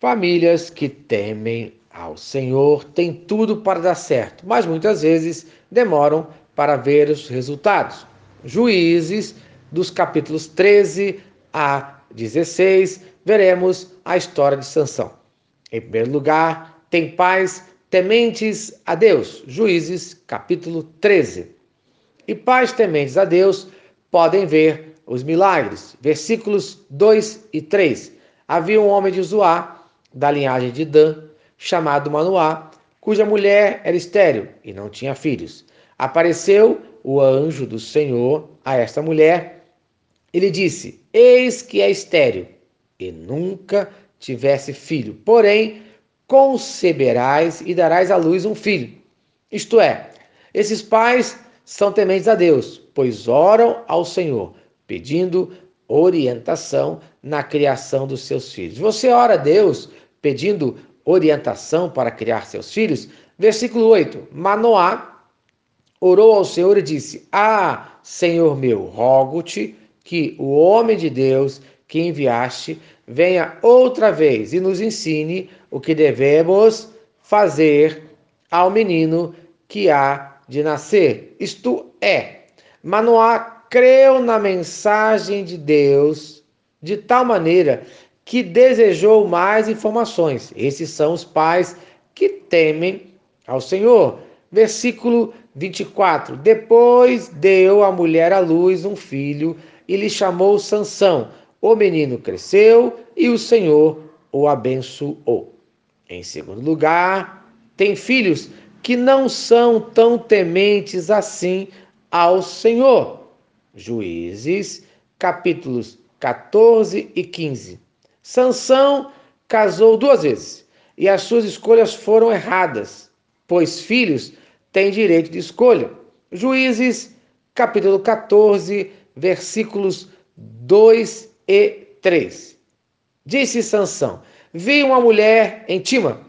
Famílias que temem ao Senhor têm tudo para dar certo, mas muitas vezes demoram para ver os resultados. Juízes, dos capítulos 13 a 16, veremos a história de Sansão. Em primeiro lugar, tem pais tementes a Deus. Juízes, capítulo 13. E pais tementes a Deus podem ver os milagres. Versículos 2 e 3. Havia um homem de Zoar da linhagem de Dan, chamado Manoá, cuja mulher era estéril e não tinha filhos. Apareceu o anjo do Senhor a esta mulher e lhe disse: Eis que é estéril e nunca tivesse filho, porém conceberás e darás à luz um filho. Isto é, esses pais são tementes a Deus, pois oram ao Senhor, pedindo orientação na criação dos seus filhos. Você ora a Deus pedindo orientação para criar seus filhos? Versículo 8: Manoá orou ao Senhor e disse: Ah, Senhor meu, rogo-te que o homem de Deus que enviaste venha outra vez e nos ensine o que devemos fazer ao menino que há de nascer. Isto é, Manoá creu na mensagem de Deus de tal maneira que desejou mais informações. Esses são os pais que temem ao Senhor. Versículo 24. Depois deu a mulher à luz um filho e lhe chamou Sansão. O menino cresceu e o Senhor o abençoou. Em segundo lugar, tem filhos que não são tão tementes assim ao Senhor. Juízes, capítulos 14 e 15. Sansão casou duas vezes e as suas escolhas foram erradas, pois filhos têm direito de escolha. Juízes, capítulo 14, versículos 2 e 3. Disse Sansão: Vi uma mulher em Tima,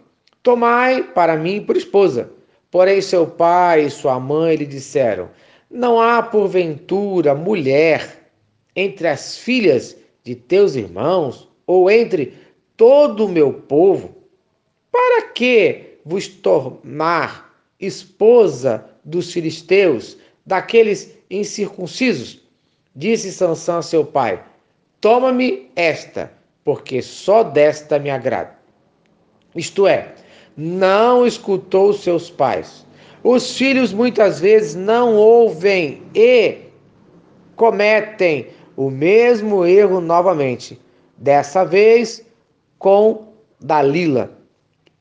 tomai para mim por esposa. Porém, seu pai e sua mãe lhe disseram: não há, porventura, mulher entre as filhas de teus irmãos ou entre todo o meu povo? Para que vos tornar esposa dos filisteus, daqueles incircuncisos? Disse Sansão a seu pai: Toma-me esta, porque só desta me agrada. Isto é, não escutou seus pais os filhos muitas vezes não ouvem e cometem o mesmo erro novamente, dessa vez com Dalila,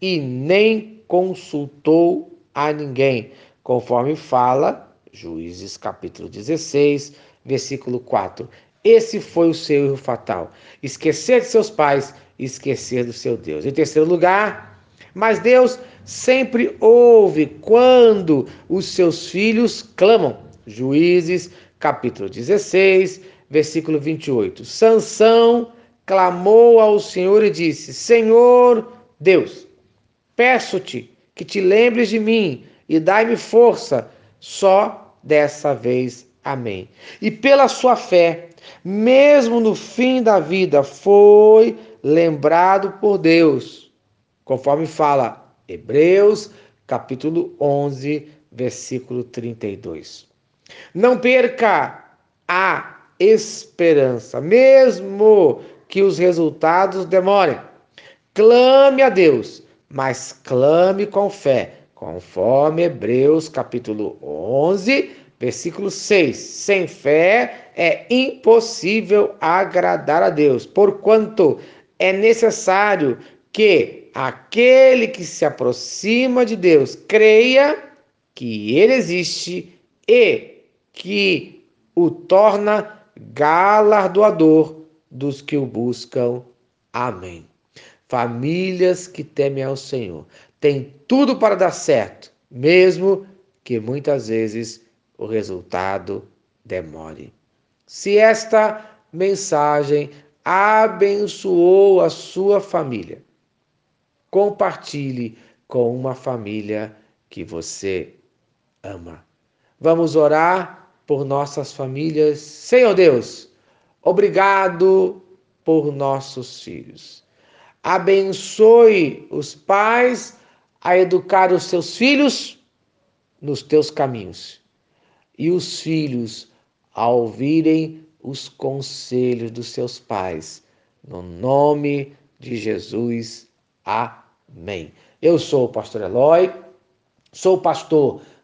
e nem consultou a ninguém, conforme fala Juízes capítulo 16, versículo 4. Esse foi o seu erro fatal: esquecer de seus pais esquecer do seu Deus. Em terceiro lugar, mas Deus sempre ouve quando os seus filhos clamam. Juízes, capítulo 16, versículo 28. Sansão clamou ao Senhor e disse: Senhor Deus, peço-te que te lembres de mim e dai-me força só dessa vez. Amém. E pela sua fé, mesmo no fim da vida, foi lembrado por Deus, conforme fala Hebreus, capítulo 11, versículo 32. Não perca a esperança, mesmo que os resultados demorem. Clame a Deus, mas clame com fé, conforme Hebreus capítulo 11, versículo 6. Sem fé é impossível agradar a Deus, porquanto é necessário que aquele que se aproxima de Deus creia que ele existe e que o torna galardoador dos que o buscam. Amém. Famílias que temem ao Senhor têm tudo para dar certo, mesmo que muitas vezes o resultado demore. Se esta mensagem abençoou a sua família, compartilhe com uma família que você ama. Vamos orar por nossas famílias. Senhor Deus, obrigado por nossos filhos. Abençoe os pais a educar os seus filhos nos teus caminhos. E os filhos a ouvirem os conselhos dos seus pais. No nome de Jesus. Amém. Eu sou o pastor Eloy, sou pastor